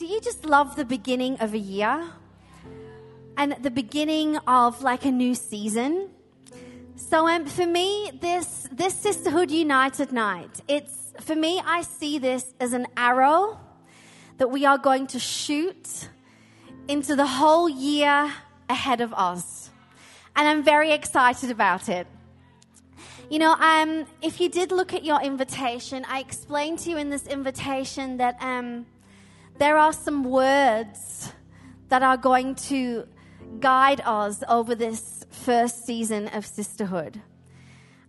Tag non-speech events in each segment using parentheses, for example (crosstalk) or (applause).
do you just love the beginning of a year? And the beginning of like a new season? So um, for me, this this Sisterhood United night, it's for me, I see this as an arrow that we are going to shoot into the whole year ahead of us. And I'm very excited about it. You know, um, if you did look at your invitation, I explained to you in this invitation that um, there are some words that are going to guide us over this first season of sisterhood.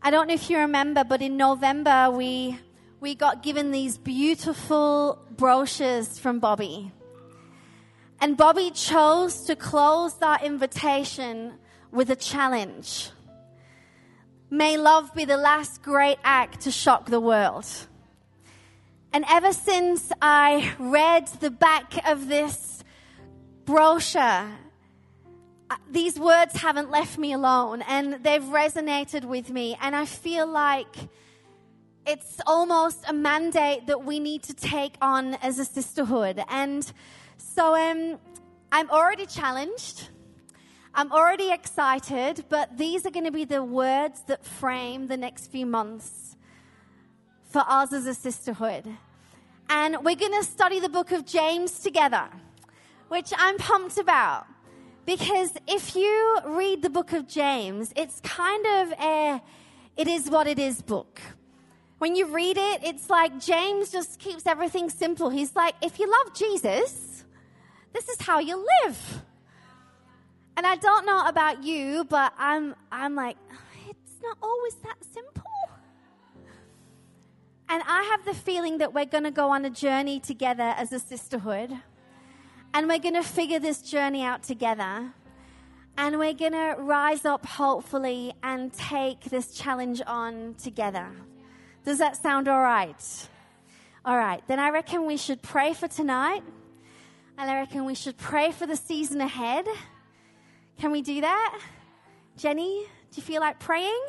I don't know if you remember, but in November we we got given these beautiful brochures from Bobbie. And Bobbie chose to close that invitation with a challenge. May love be the last great act to shock the world. And ever since I read the back of this brochure, uh, these words haven't left me alone and they've resonated with me. And I feel like it's almost a mandate that we need to take on as a sisterhood. And so um, I'm already challenged. I'm already excited, but these are going to be the words that frame the next few months for us as a sisterhood. And we're going to study the book of James together, which I'm pumped about. Because if you read the book of James, it's kind of a it is what it is book. When you read it, it's like James just keeps everything simple. He's like, if you love Jesus, this is how you live. And I don't know about you, but I'm, I'm like, it's not always that simple. And I have the feeling that we're going to go on a journey together as a sisterhood. And we're going to figure this journey out together. And we're going to rise up, hopefully, and take this challenge on together. Does that sound all right? All right, then I reckon we should pray for tonight. And I reckon we should pray for the season ahead. Can we do that? Jenny, do you feel like praying?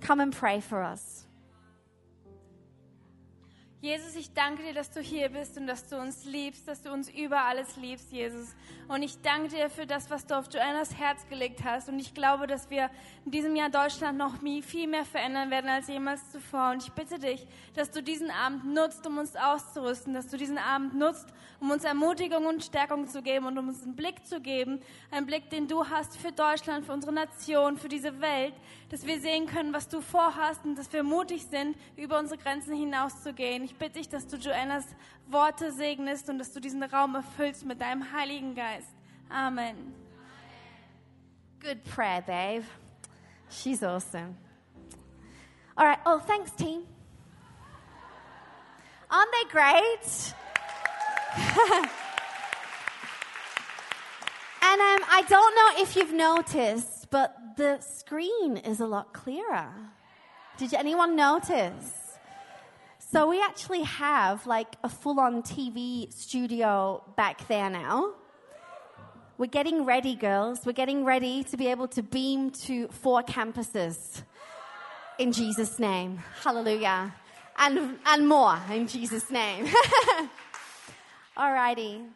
Come and pray for us. Jesus, ich danke dir, dass du hier bist und dass du uns liebst, dass du uns über alles liebst, Jesus. Und ich danke dir für das, was du auf Joannas Herz gelegt hast. Und ich glaube, dass wir in diesem Jahr Deutschland noch viel mehr verändern werden als jemals zuvor. Und ich bitte dich, dass du diesen Abend nutzt, um uns auszurüsten, dass du diesen Abend nutzt, um uns Ermutigung und Stärkung zu geben und um uns einen Blick zu geben, einen Blick, den du hast für Deutschland, für unsere Nation, für diese Welt, dass wir sehen können, was du vorhast und dass wir mutig sind, über unsere Grenzen hinauszugehen. Ich bitte dich, dass du Joannas Worte segnest und dass du diesen Raum erfüllst mit deinem Heiligen Geist. Amen. Good prayer, babe. She's awesome. All right. Oh, thanks, team. Aren't they great? (laughs) and um, I don't know if you've noticed, but the screen is a lot clearer. Did anyone notice? So we actually have like a full on TV studio back there now. We're getting ready, girls. We're getting ready to be able to beam to four campuses in Jesus' name. Hallelujah. And, and more in Jesus' name. (laughs) Alrighty.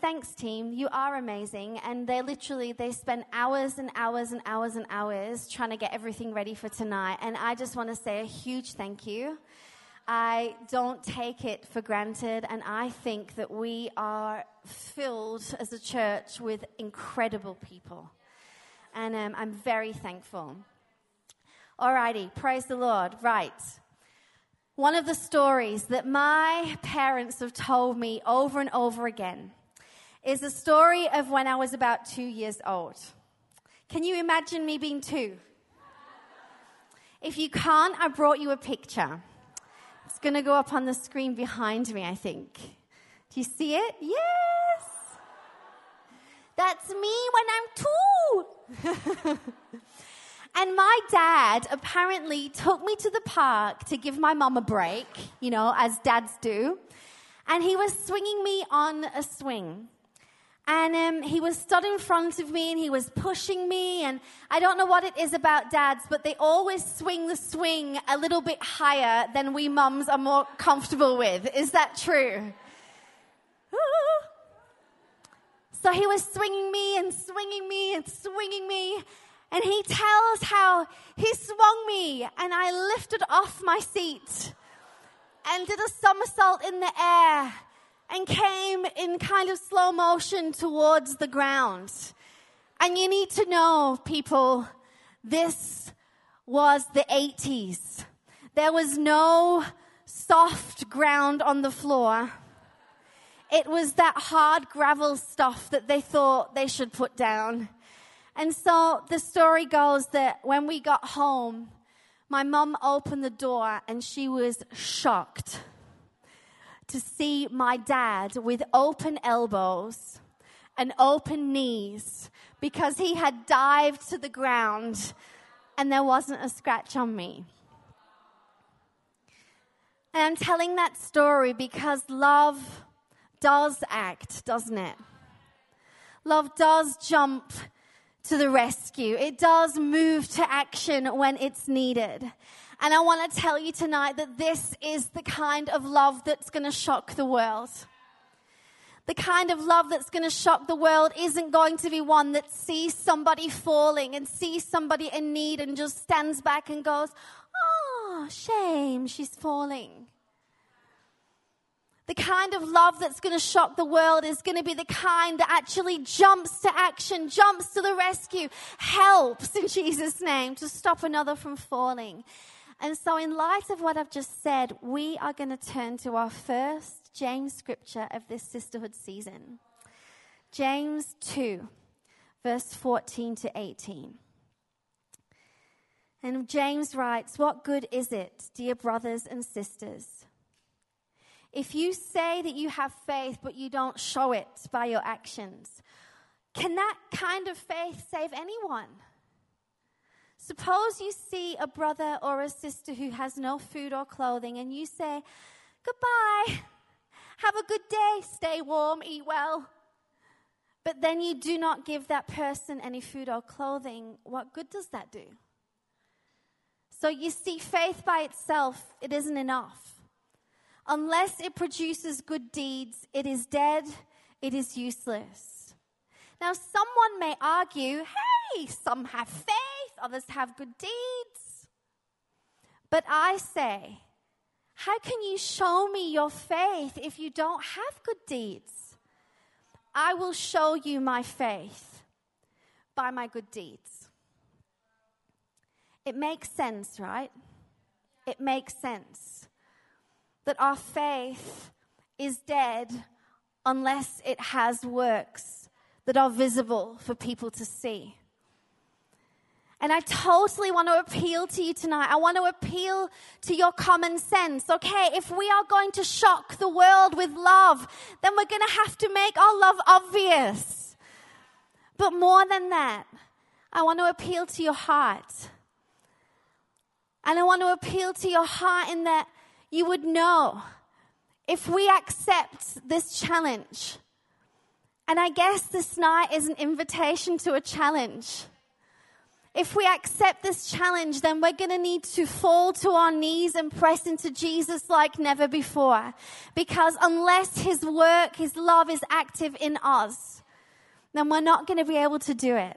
Thanks, team. You are amazing. And they literally, they spend hours and hours and hours and hours trying to get everything ready for tonight. And I just want to say a huge thank you. I don't take it for granted, and I think that we are filled as a church with incredible people. And um, I'm very thankful. Alrighty, praise the Lord. Right. One of the stories that my parents have told me over and over again is the story of when I was about two years old. Can you imagine me being two? If you can't, I brought you a picture. Going to go up on the screen behind me, I think. Do you see it? Yes. That's me when I'm two. (laughs) and my dad apparently took me to the park to give my mom a break, you know, as dads do. And he was swinging me on a swing. And um, he was stood in front of me and he was pushing me. And I don't know what it is about dads, but they always swing the swing a little bit higher than we mums are more comfortable with. Is that true? (laughs) so he was swinging me and swinging me and swinging me. And he tells how he swung me and I lifted off my seat and did a somersault in the air and came in kind of slow motion towards the ground. And you need to know, people, this was the 80s. There was no soft ground on the floor. It was that hard gravel stuff that they thought they should put down. And so the story goes that when we got home, my mum opened the door and she was shocked to see my dad with open elbows and open knees because he had dived to the ground and there wasn't a scratch on me. And I'm telling that story because love does act, doesn't it? Love does jump to the rescue. It does move to action when it's needed. And I want to tell you tonight that this is the kind of love that's going to shock the world. The kind of love that's going to shock the world isn't going to be one that sees somebody falling and sees somebody in need and just stands back and goes, Oh, shame, she's falling. The kind of love that's going to shock the world is going to be the kind that actually jumps to action, jumps to the rescue, helps in (laughs) Jesus' name to stop another from falling. And so, in light of what I've just said, we are going to turn to our first James scripture of this sisterhood season James 2, verse 14 to 18. And James writes, What good is it, dear brothers and sisters, if you say that you have faith but you don't show it by your actions? Can that kind of faith save anyone? Suppose you see a brother or a sister who has no food or clothing, and you say, Goodbye, have a good day, stay warm, eat well. But then you do not give that person any food or clothing. What good does that do? So you see, faith by itself, it isn't enough. Unless it produces good deeds, it is dead, it is useless. Now, someone may argue, hey, some have faith, others have good deeds. But I say, how can you show me your faith if you don't have good deeds? I will show you my faith by my good deeds. It makes sense, right? It makes sense that our faith is dead unless it has works that are visible for people to see. And I totally want to appeal to you tonight. I want to appeal to your common sense. Okay, if we are going to shock the world with love, then we're going to have to make our love obvious. But more than that, I want to appeal to your heart. And I want to appeal to your heart in that you would know if we accept this challenge. And I guess this night is an invitation to a challenge if we accept this challenge, then we're going to need to fall to our knees and press into Jesus like never before. Because unless His work, His love is active in us, then we're not going to be able to do it.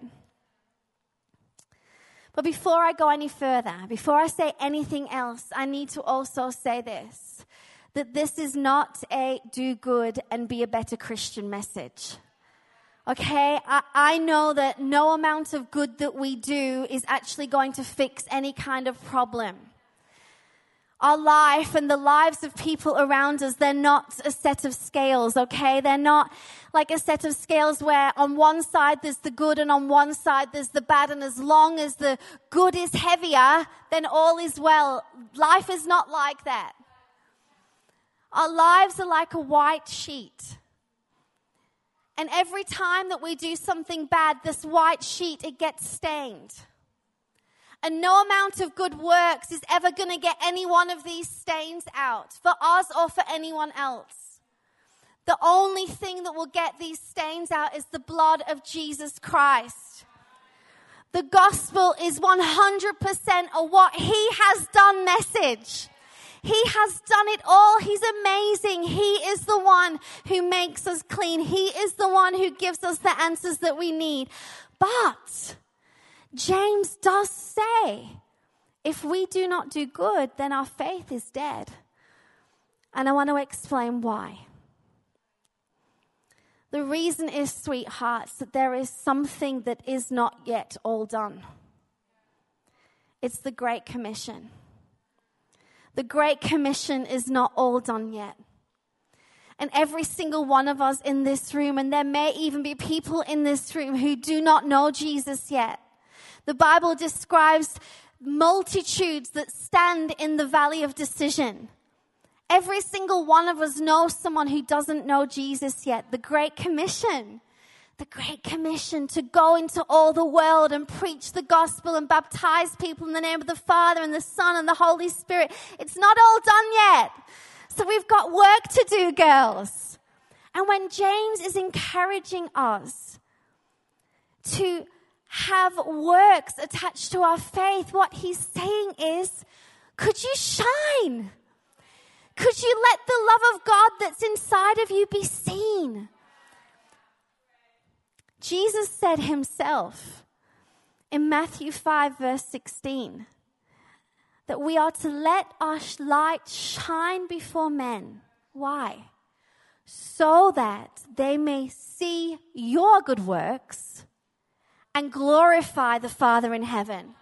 But before I go any further, before I say anything else, I need to also say this that this is not a do good and be a better Christian message. Okay, I, I, know that no amount of good that we do is actually going to fix any kind of problem. Our life and the lives of people around us, they're not a set of scales, okay? They're not like a set of scales where on one side there's the good and on one side there's the bad. And as long as the good is heavier, then all is well. Life is not like that. Our lives are like a white sheet. And every time that we do something bad, this white sheet, it gets stained. And no amount of good works is ever going to get any one of these stains out for us or for anyone else. The only thing that will get these stains out is the blood of Jesus Christ. The gospel is 100% a what he has done message. He has done it all. He's amazing. He is the one who makes us clean. He is the one who gives us the answers that we need. But James does say, if we do not do good, then our faith is dead. And I want to explain why. The reason is, sweethearts, that there is something that is not yet all done. It's the Great Commission. The Great Commission is not all done yet. And every single one of us in this room, and there may even be people in this room who do not know Jesus yet. The Bible describes multitudes that stand in the valley of decision. Every single one of us knows someone who doesn't know Jesus yet. The Great Commission. The Great Commission to go into all the world and preach the gospel and baptize people in the name of the Father and the Son and the Holy Spirit. It's not all done yet. So we've got work to do, girls. And when James is encouraging us to have works attached to our faith, what he's saying is, could you shine? Could you let the love of God that's inside of you be seen? Jesus said himself in Matthew 5, verse 16, that we are to let our light shine before men. Why? So that they may see your good works and glorify the Father in heaven.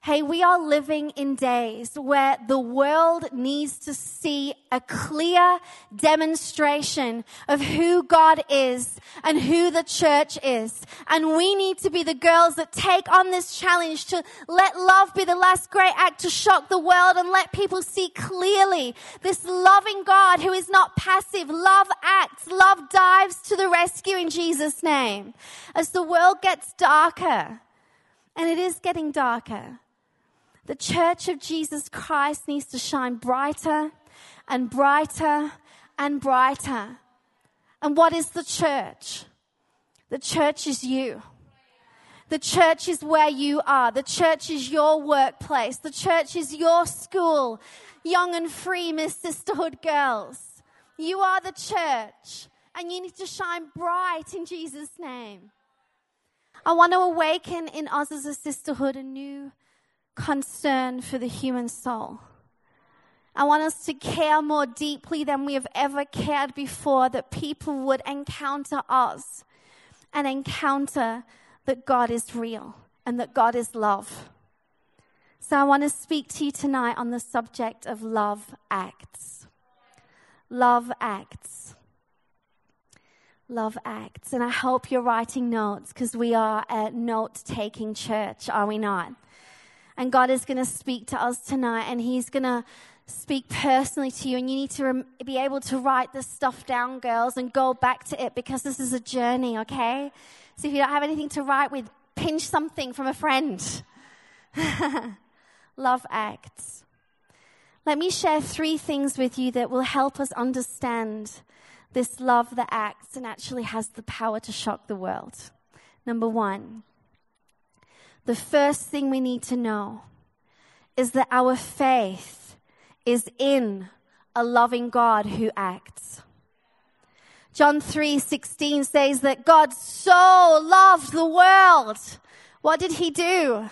Hey, we are living in days where the world needs to see a clear demonstration of who God is and who the church is. And we need to be the girls that take on this challenge to let love be the last great act to shock the world and let people see clearly this loving God who is not passive. Love acts, love dives to the rescue in Jesus' name. As the world gets darker, and it is getting darker, the church of Jesus Christ needs to shine brighter and brighter and brighter. And what is the church? The church is you. The church is where you are. The church is your workplace. The church is your school. Young and free, Miss Sisterhood girls. You are the church and you need to shine bright in Jesus' name. I want to awaken in us as a sisterhood a new concern for the human soul. I want us to care more deeply than we have ever cared before, that people would encounter us and encounter that God is real and that God is love. So I want to speak to you tonight on the subject of love acts. Love acts. Love acts. And I hope you're writing notes because we are a note taking church, are we not? And God is going to speak to us tonight, and He's going to speak personally to you. And you need to rem- be able to write this stuff down, girls, and go back to it because this is a journey, okay? So if you don't have anything to write with, pinch something from a friend. (laughs) Love acts. Let me share three things with you that will help us understand this love that acts and actually has the power to shock the world. Number one, the first thing we need to know is that our faith is in a loving God who acts. John 3:16 says that God so loved the world. What did he do?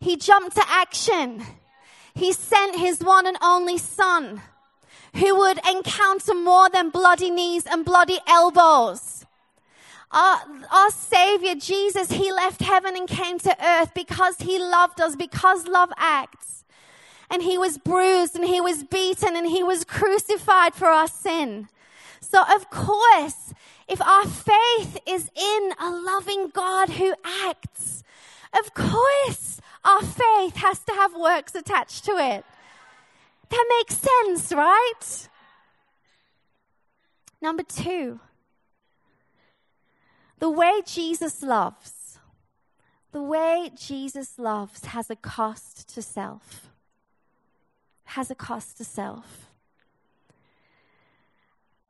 He jumped to action. He sent his one and only son who would encounter more than bloody knees and bloody elbows our, our Savior, Jesus, He left heaven and came to earth because He loved us, because love acts. And He was bruised and He was beaten and He was crucified for our sin. So of course, if our faith is in a loving God who acts, of course our faith has to have works attached to it. That makes sense, right? Number two, the way Jesus loves, the way Jesus loves has a cost to self. Has a cost to self.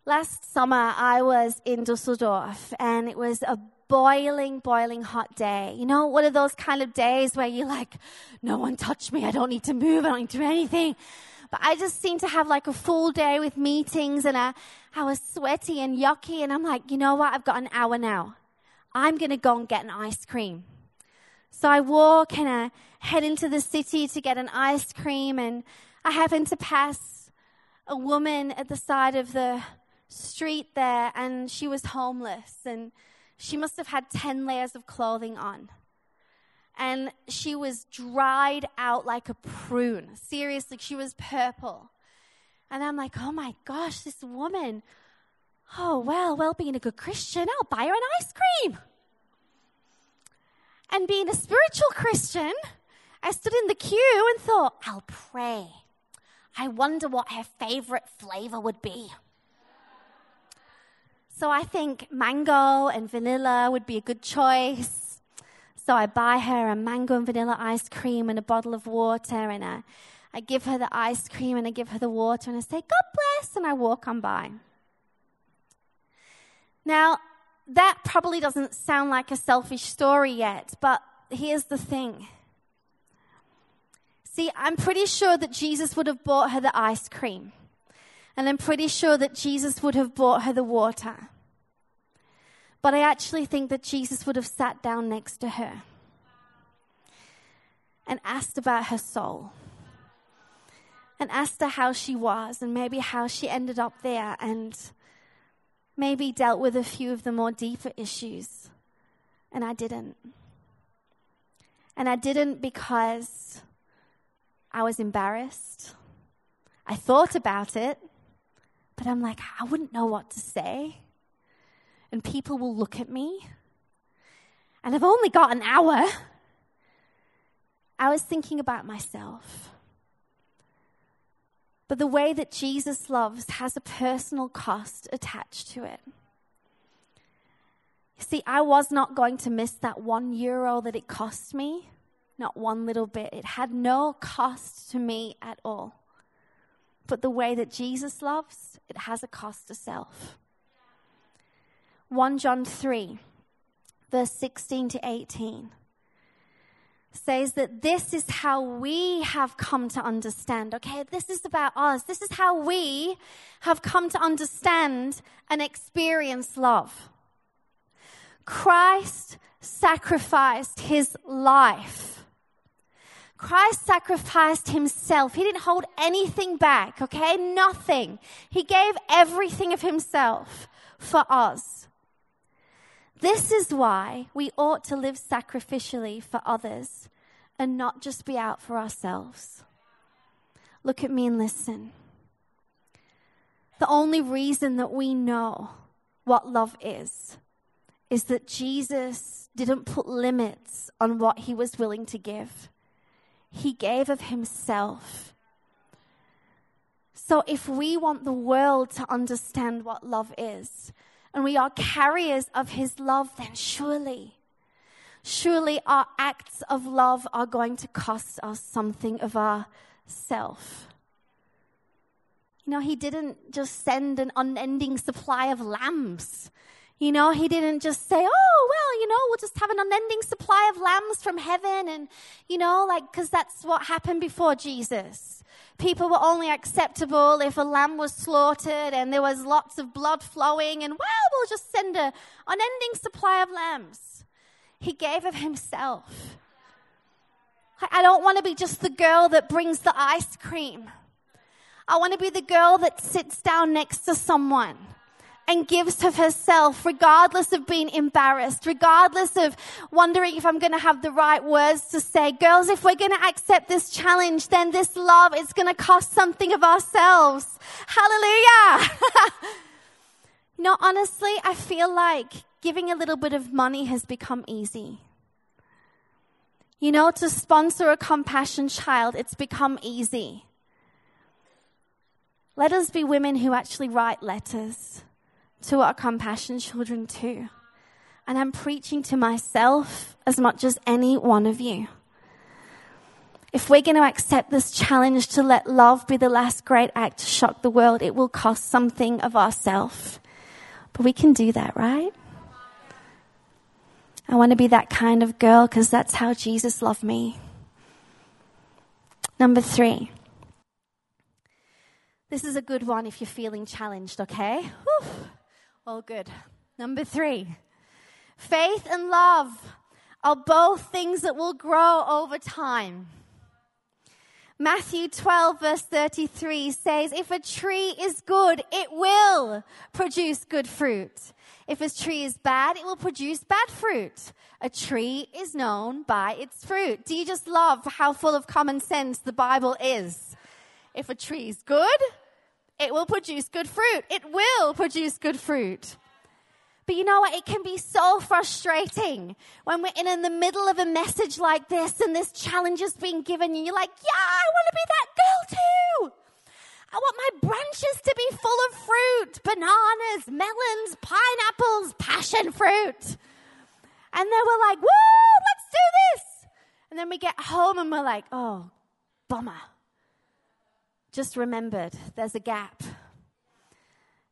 Last summer, I was in Dusseldorf and it was a boiling, boiling hot day. You know, one of those kind of days where you're like, no one touch me. I don't need to move. I don't need to do anything. But I just seemed to have like a full day with meetings and I, I was sweaty and yucky. And I'm like, you know what? I've got an hour now. I'm going to go and get an ice cream. So I walk and I head into the city to get an ice cream. And I happen to pass a woman at the side of the street there and she was homeless and she must have had 10 layers of clothing on and she was dried out like a prune. Seriously, she was purple. And I'm like, oh my gosh, this woman. Oh, well, well, being a good Christian, I'll buy her an ice cream. And being a spiritual Christian, I stood in the queue and thought, I'll pray. I wonder what her favorite flavor would be. So I think mango and vanilla would be a good choice. So I buy her a mango and vanilla ice cream and a bottle of water, and I, I give her the ice cream and I give her the water, and I say, God bless, and I walk on by. Now, that probably doesn't sound like a selfish story yet, but here's the thing. See, I'm pretty sure that Jesus would have bought her the ice cream. And I'm pretty sure that Jesus would have bought her the water. But I actually think that Jesus would have sat down next to her and asked about her soul and asked her how she was and maybe how she ended up there and maybe dealt with a few of the more deeper issues. And I didn't. And I didn't because I was embarrassed. I thought about it, but I'm like, I wouldn't know what to say and people will look at me. And I've only got an hour. I was thinking about myself. But the way that Jesus loves has a personal cost attached to it. See, I was not going to miss that one euro that it cost me, not one little bit. It had no cost to me at all. But the way that Jesus loves, it has a cost to self. 1 John 3, verse 16 to 18, says that this is how we have come to understand. Okay, this is about us. This is how we have come to understand and experience love. Christ sacrificed his life. Christ sacrificed himself. He didn't hold anything back, okay? Nothing. He gave everything of himself for us. This is why we ought to live sacrificially for others and not just be out for ourselves. Look at me and listen. The only reason that we know what love is is that Jesus didn't put limits on what he was willing to give. He gave of himself. So if we want the world to understand what love is, and we are carriers of his love, then surely, surely our acts of love are going to cost us something of our self. You know, he didn't just send an unending supply of lambs. You know, he didn't just say, oh, well, you know, we'll just have an unending supply of lambs from heaven. And, you know, like, because that's what happened before Jesus people were only acceptable if a lamb was slaughtered and there was lots of blood flowing, and well, we'll just send an unending supply of lambs. He gave of himself. I don't want to be just the girl that brings the ice cream. I want to be the girl that sits down next to someone and gives of herself, regardless of being embarrassed, regardless of wondering if I'm going to have the right words to say. Girls, if we're going to accept this challenge, then this love is going to cost something of ourselves. Hallelujah. (laughs) you know, honestly, I feel like giving a little bit of money has become easy. You know, to sponsor a compassion child, it's become easy. Let us be women who actually write letters to our compassion children too. And I'm preaching to myself as much as any one of you. If we're going to accept this challenge to let love be the last great act to shock the world, it will cost something of ourself. But we can do that, right? I want to be that kind of girl because that's how Jesus loved me. Number three, This is a good one if you're feeling challenged, okay? Whew. All good. Number three faith and love are both things that will grow over time. Matthew 12, verse 33 says, If a tree is good, it will produce good fruit. If a tree is bad, it will produce bad fruit. A tree is known by its fruit. Do you just love how full of common sense the Bible is? If a tree is good, it will produce good fruit. It will produce good fruit. But you know what? It can be so frustrating when we're in, in the middle of a message like this and this challenge is being given and you're like, yeah, I want to be that girl too. I want my branches to be full of fruit, bananas, melons, pineapples, passion fruit. And then we're like, woo, let's do this. And then we get home and we're like, oh, bummer. Just remembered there's a gap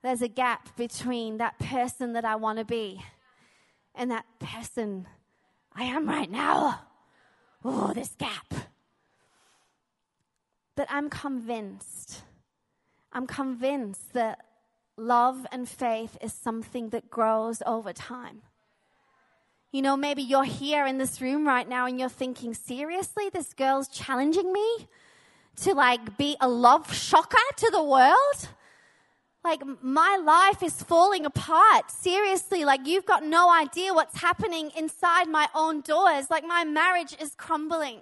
there's a gap between that person that I want to be and that person I am right now. Oh, this gap. But I'm convinced, I'm convinced that love and faith is something that grows over time. You know, maybe you're here in this room right now and you're thinking, seriously, this girl's challenging me to like be a love shocker to the world? Like, my life is falling apart. Seriously, like, you've got no idea what's happening inside my own doors. Like, my marriage is crumbling.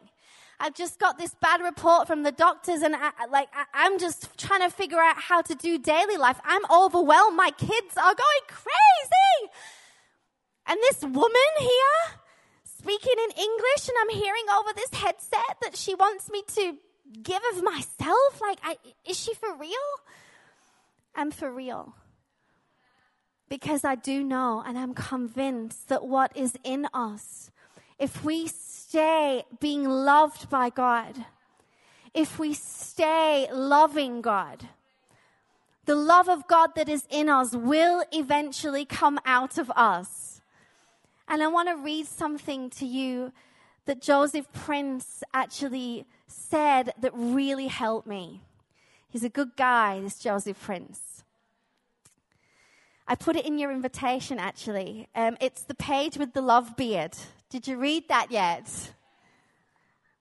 I've just got this bad report from the doctors, and I, like, I, am just trying to figure out how to do daily life. I'm overwhelmed. My kids are going crazy. And this woman here, speaking in English, and I'm hearing over this headset that she wants me to give of myself. Like, I, is she for real? I'm for real. Because I do know and I'm convinced that what is in us, if we stay being loved by God, if we stay loving God, the love of God that is in us will eventually come out of us. And I want to read something to you that Joseph Prince actually said that really helped me. He's a good guy, this Joseph Prince. I put it in your invitation actually. Um, it's the page with the love beard. Did you read that yet?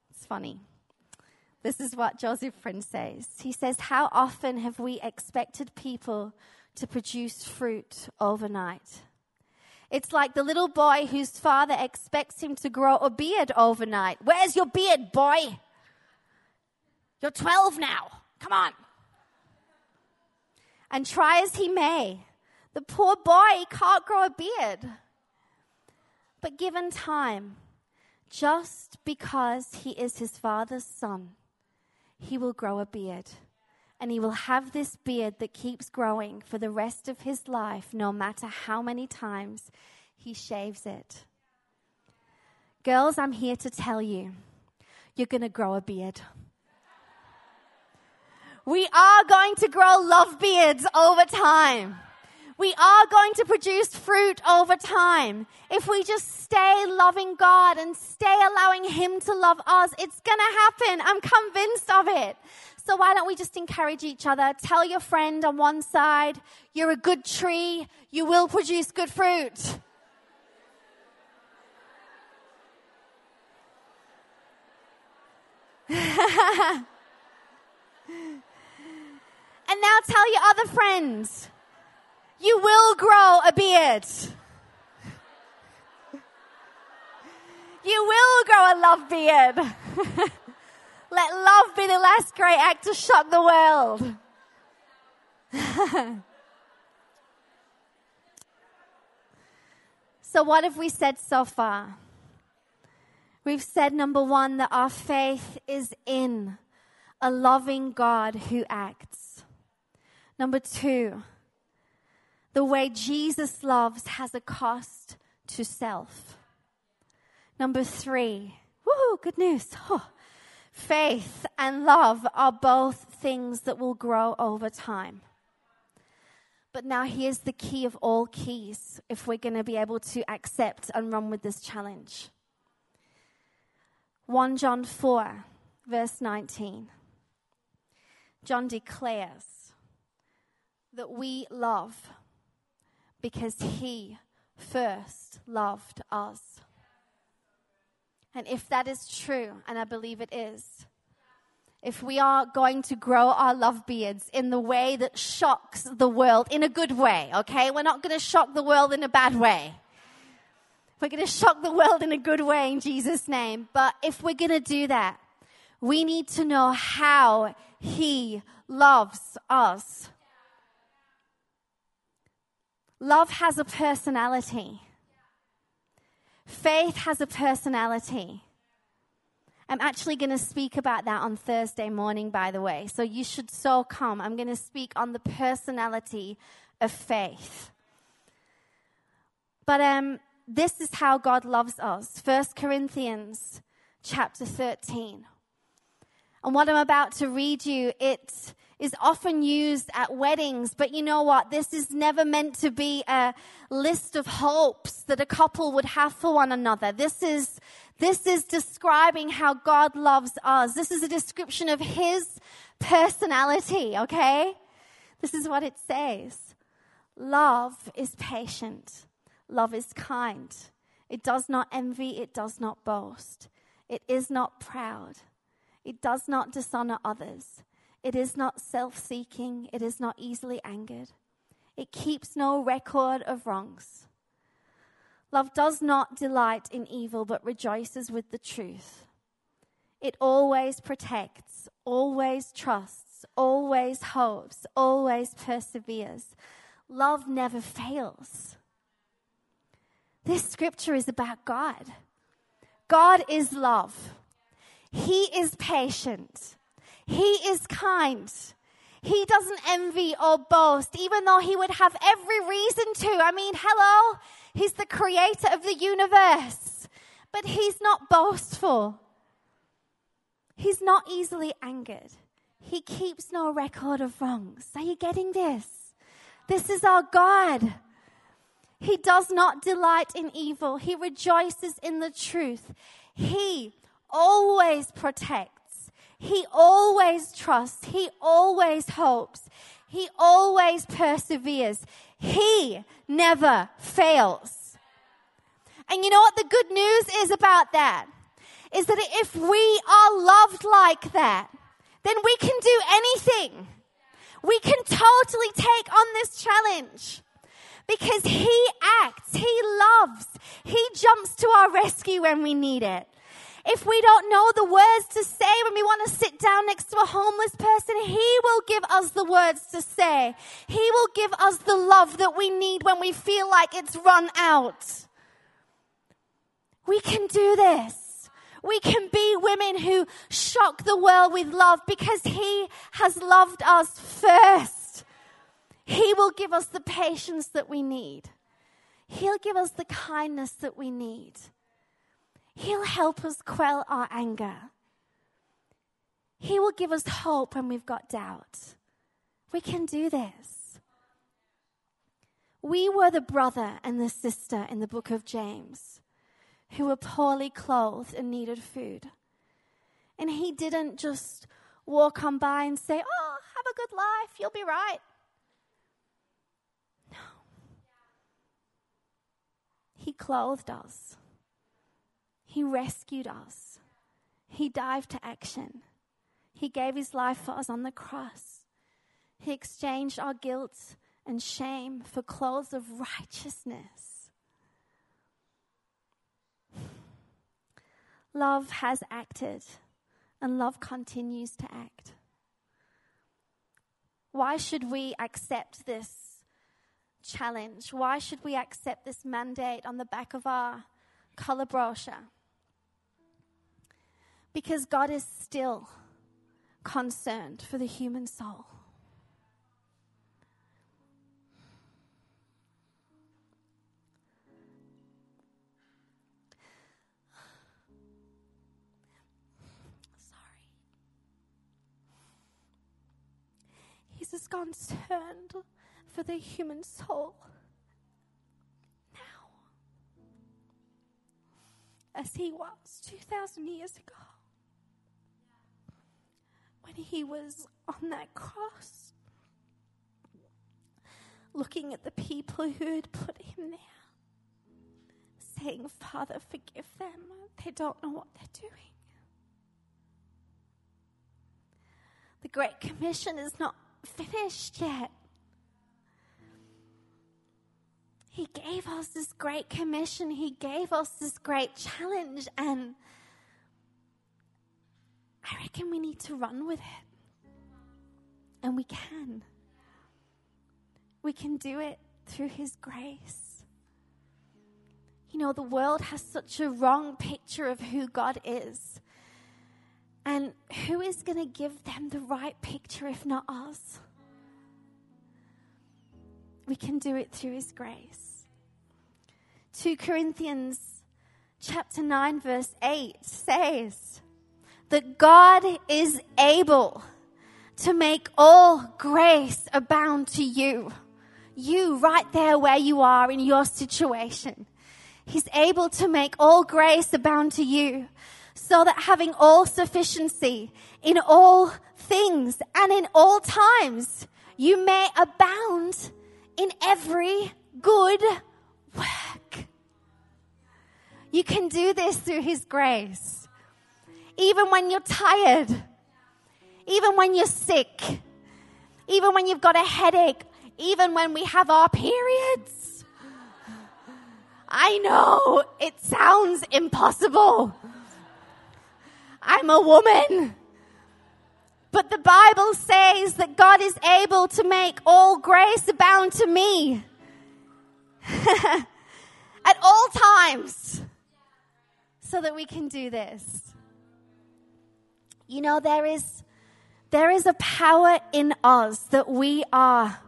It's funny. This is what Joseph Prince says. He says, How often have we expected people to produce fruit overnight? It's like the little boy whose father expects him to grow a beard overnight. Where's your beard, boy? You're 12 now. Come on. And try as he may, the poor boy can't grow a beard. But given time, just because he is his father's son, he will grow a beard. And he will have this beard that keeps growing for the rest of his life, no matter how many times he shaves it. Girls, I'm here to tell you, you're going to grow a beard. We are going to grow love beards over time we are going to produce fruit over time. If we just stay loving God and stay allowing Him to love us, it's going to happen. I'm convinced of it. So why don't we just encourage each other? Tell your friend on one side, you're a good tree, you will produce good fruit. (laughs) and now tell your other friends, you will grow a beard. You will grow a love beard. (laughs) Let love be the last great act to shock the world. (laughs) so, what have we said so far? We've said, number one, that our faith is in a loving God who acts. Number two, the way Jesus loves has a cost to self. Number three, woohoo, good news. Oh, faith and love are both things that will grow over time. But now here's the key of all keys if we're going to be able to accept and run with this challenge. 1 John 4, verse 19. John declares, that we love because he first loved us. And if that is true, and I believe it is, if we are going to grow our love beards in the way that shocks the world in a good way, okay? We're not going to shock the world in a bad way. We're going to shock the world in a good way in Jesus' name. But if we're going to do that, we need to know how He loves us. Love has a personality. Faith has a personality. I'm actually going to speak about that on Thursday morning, by the way. So you should so come. I'm going to speak on the personality of faith. But um, this is how God loves us. 1 Corinthians chapter 13. And what I'm about to read you, it is often used at weddings, but you know what? This is never meant to be a list of hopes that a couple would have for one another. This is, this is describing how God loves us. This is a description of His personality, okay? This is what it says. Love is patient. Love is kind. It does not envy. It does not boast. It is not proud. It does not dishonor others. It is not self seeking. It is not easily angered. It keeps no record of wrongs. Love does not delight in evil, but rejoices with the truth. It always protects, always trusts, always hopes, always perseveres. Love never fails. This scripture is about God. God is love. He is patient. He is kind. He doesn't envy or boast, even though he would have every reason to. I mean, hello, he's the creator of the universe, but he's not boastful. He's not easily angered. He keeps no record of wrongs. Are you getting this? This is our God. He does not delight in evil. He rejoices in the truth. He always protects. He always trusts. He always hopes. He always perseveres. He never fails. And you know what the good news is about that? Is that if we are loved like that, then we can do anything. We can totally take on this challenge because He acts, He loves, He jumps to our rescue when we need it. If we don't know the words to say when we want to sit down next to a homeless person, He will give us the words to say. He will give us the love that we need when we feel like it's run out. We can do this. We can be women who shock the world with love because He has loved us first. He will give us the patience that we need. He'll give us the kindness that we need. He'll help us quell our anger. He will give us hope when we've got doubt. We can do this. We were the brother and the sister in the book of James who were poorly clothed and needed food. And he didn't just walk on by and say, Oh, have a good life, you'll be right. No. He clothed us. He rescued us. He dived to action. He gave his life for us on the cross. He exchanged our guilt and shame for clothes of righteousness. Love has acted, and love continues to act. Why should we accept this challenge? Why should we accept this mandate on the back of our color brochure? Because God is still concerned for the human soul. He's as concerned for the human soul now as he was 2,000 years ago when he was on that cross looking at the people who had put him there, saying, Father, forgive them. They don't know what they're doing. The Great Commission is not finished yet. He gave us this great commission. He gave us this great challenge. And I reckon we need to run with it. And we can. We can do it through His grace. You know, the world has such a wrong picture of who God is. And who is going to give them the right picture if not us? We can do it through His grace. 2 Corinthians chapter 9 verse 8 says that God is able to make all grace abound to you. You right there where you are in your situation. He's able to make all grace abound to you so that having all sufficiency in all things and in all times, you may abound in every good work. You can do this through His grace. Even when you're tired, even when you're sick, even when you've got a headache, even when we have our periods. I know it sounds impossible. I'm a woman. But the Bible says that God is able to make all grace abound to me (laughs) at all times so that we can do this. You know, there is, there is a power in us that we are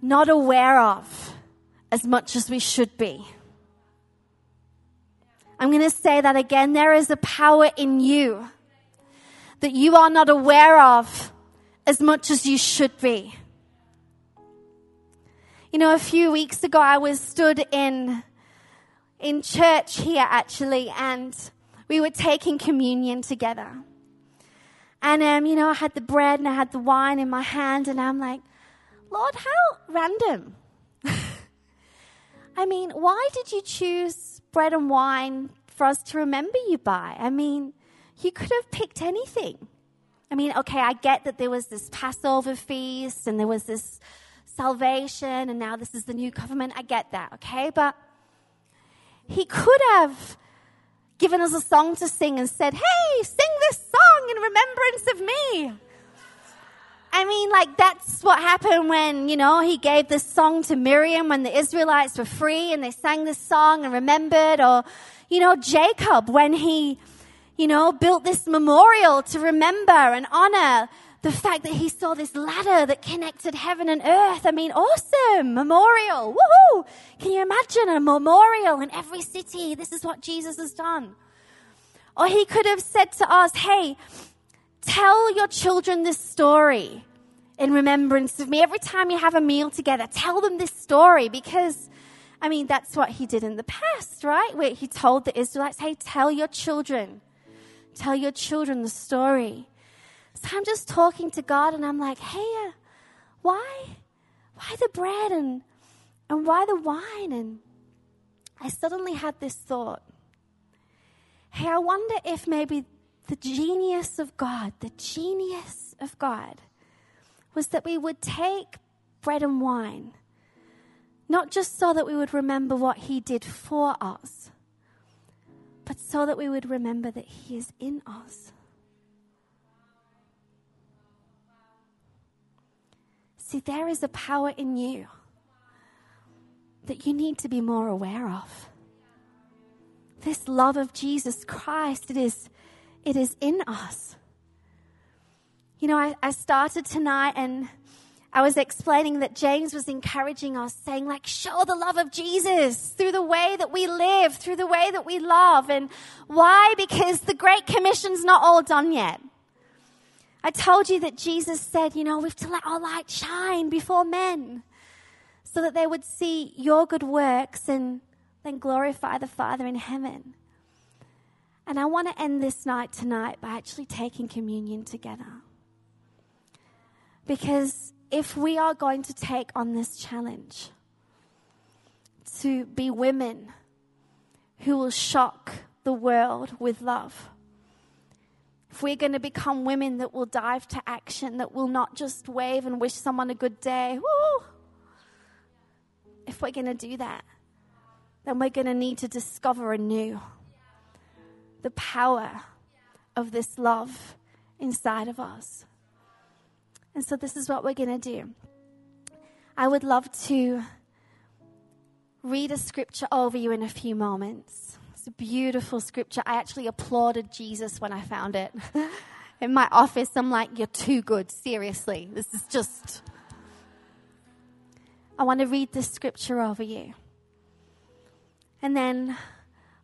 not aware of as much as we should be. I'm going to say that again. There is a power in you that you are not aware of as much as you should be. You know, a few weeks ago, I was stood in, in church here actually, and we were taking communion together. And, um, you know, I had the bread and I had the wine in my hand, and I'm like, Lord, how random. (laughs) I mean, why did you choose bread and wine for us to remember you by? I mean, you could have picked anything. I mean, okay, I get that there was this Passover feast and there was this salvation and now this is the new covenant. I get that, okay? But he could have given us a song to sing and said, hey, sing this song in remembrance of me. I mean, like, that's what happened when, you know, he gave this song to Miriam when the Israelites were free and they sang this song and remembered. Or, you know, Jacob when he, you know, built this memorial to remember and honor the fact that he saw this ladder that connected heaven and earth. I mean, awesome memorial. Woohoo! Can you imagine a memorial in every city? This is what Jesus has done. Or he could have said to us, hey, Tell your children this story in remembrance of me. Every time you have a meal together, tell them this story because, I mean, that's what he did in the past, right? Where he told the Israelites, hey, tell your children, tell your children the story. So I'm just talking to God and I'm like, hey, uh, why, why the bread and, and why the wine? And I suddenly had this thought. Hey, I wonder if maybe the genius of God, the genius of God, was that we would take bread and wine, not just so that we would remember what He did for us, but so that we would remember that He is in us. See, there is a power in you that you need to be more aware of. This love of Jesus Christ, it is it is in us. You know, I, I started tonight and I was explaining that James was encouraging us, saying, like, show the love of Jesus through the way that we live, through the way that we love. And why? Because the Great Commission's not all done yet. I told you that Jesus said, you know, we have to let our light shine before men so that they would see your good works and then glorify the Father in heaven. And I want to end this night tonight by actually taking communion together. Because if we are going to take on this challenge to be women who will shock the world with love, if we're going to become women that will dive to action, that will not just wave and wish someone a good day, woo, if we're going to do that, then we're going to need to discover anew the power of this love inside of us. And so, this is what we're going to do. I would love to read a scripture over you in a few moments. It's a beautiful scripture. I actually applauded Jesus when I found it. (laughs) in my office, I'm like, You're too good. Seriously. This is just. I want to read this scripture over you. And then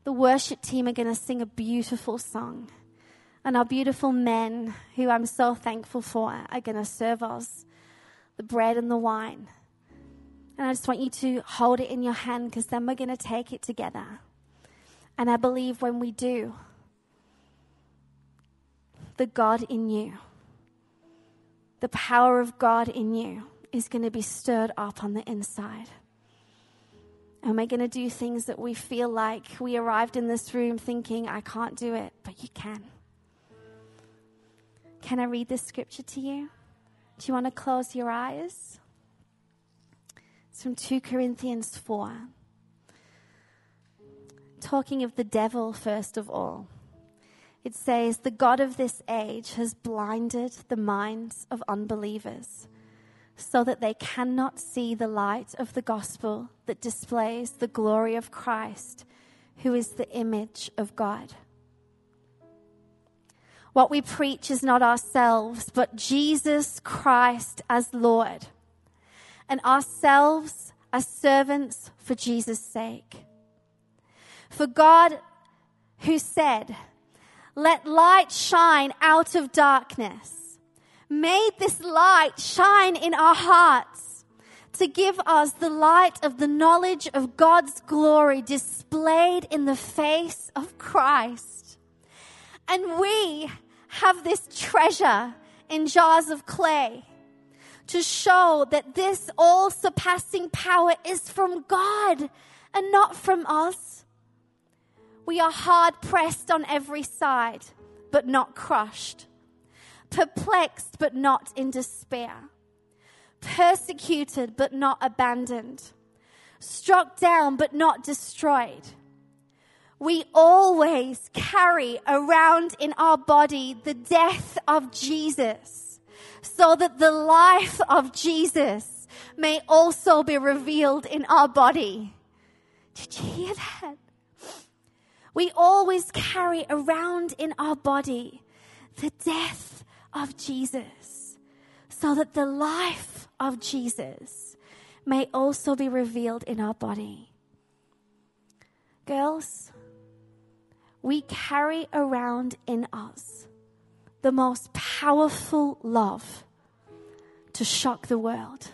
the worship team are going to sing a beautiful song. And our beautiful men, who I'm so thankful for, are going to serve us the bread and the wine. And I just want you to hold it in your hand because then we're going to take it together. And I believe when we do, the God in you, the power of God in you, is going to be stirred up on the inside. And we're going to do things that we feel like we arrived in this room thinking, I can't do it, but you can. Can I read this scripture to you? Do you want to close your eyes? It's from 2 Corinthians 4. Talking of the devil, first of all. It says, The God of this age has blinded the minds of unbelievers so that they cannot see the light of the gospel that displays the glory of Christ, who is the image of God. What we preach is not ourselves, but Jesus Christ as Lord, and ourselves as servants for Jesus' sake. For God, who said, Let light shine out of darkness, made this light shine in our hearts to give us the light of the knowledge of God's glory displayed in the face of Christ. And we have this treasure in jars of clay to show that this all surpassing power is from God and not from us. We are hard pressed on every side, but not crushed, perplexed, but not in despair, persecuted, but not abandoned, struck down, but not destroyed we always carry around in our body the death of Jesus so that the life of Jesus may also be revealed in our body. Did you hear that? We always carry around in our body the death of Jesus so that the life of Jesus may also be revealed in our body. Girls, we carry around in us the most powerful love to shock the world.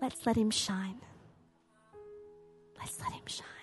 Let's let him shine. Let's let him shine.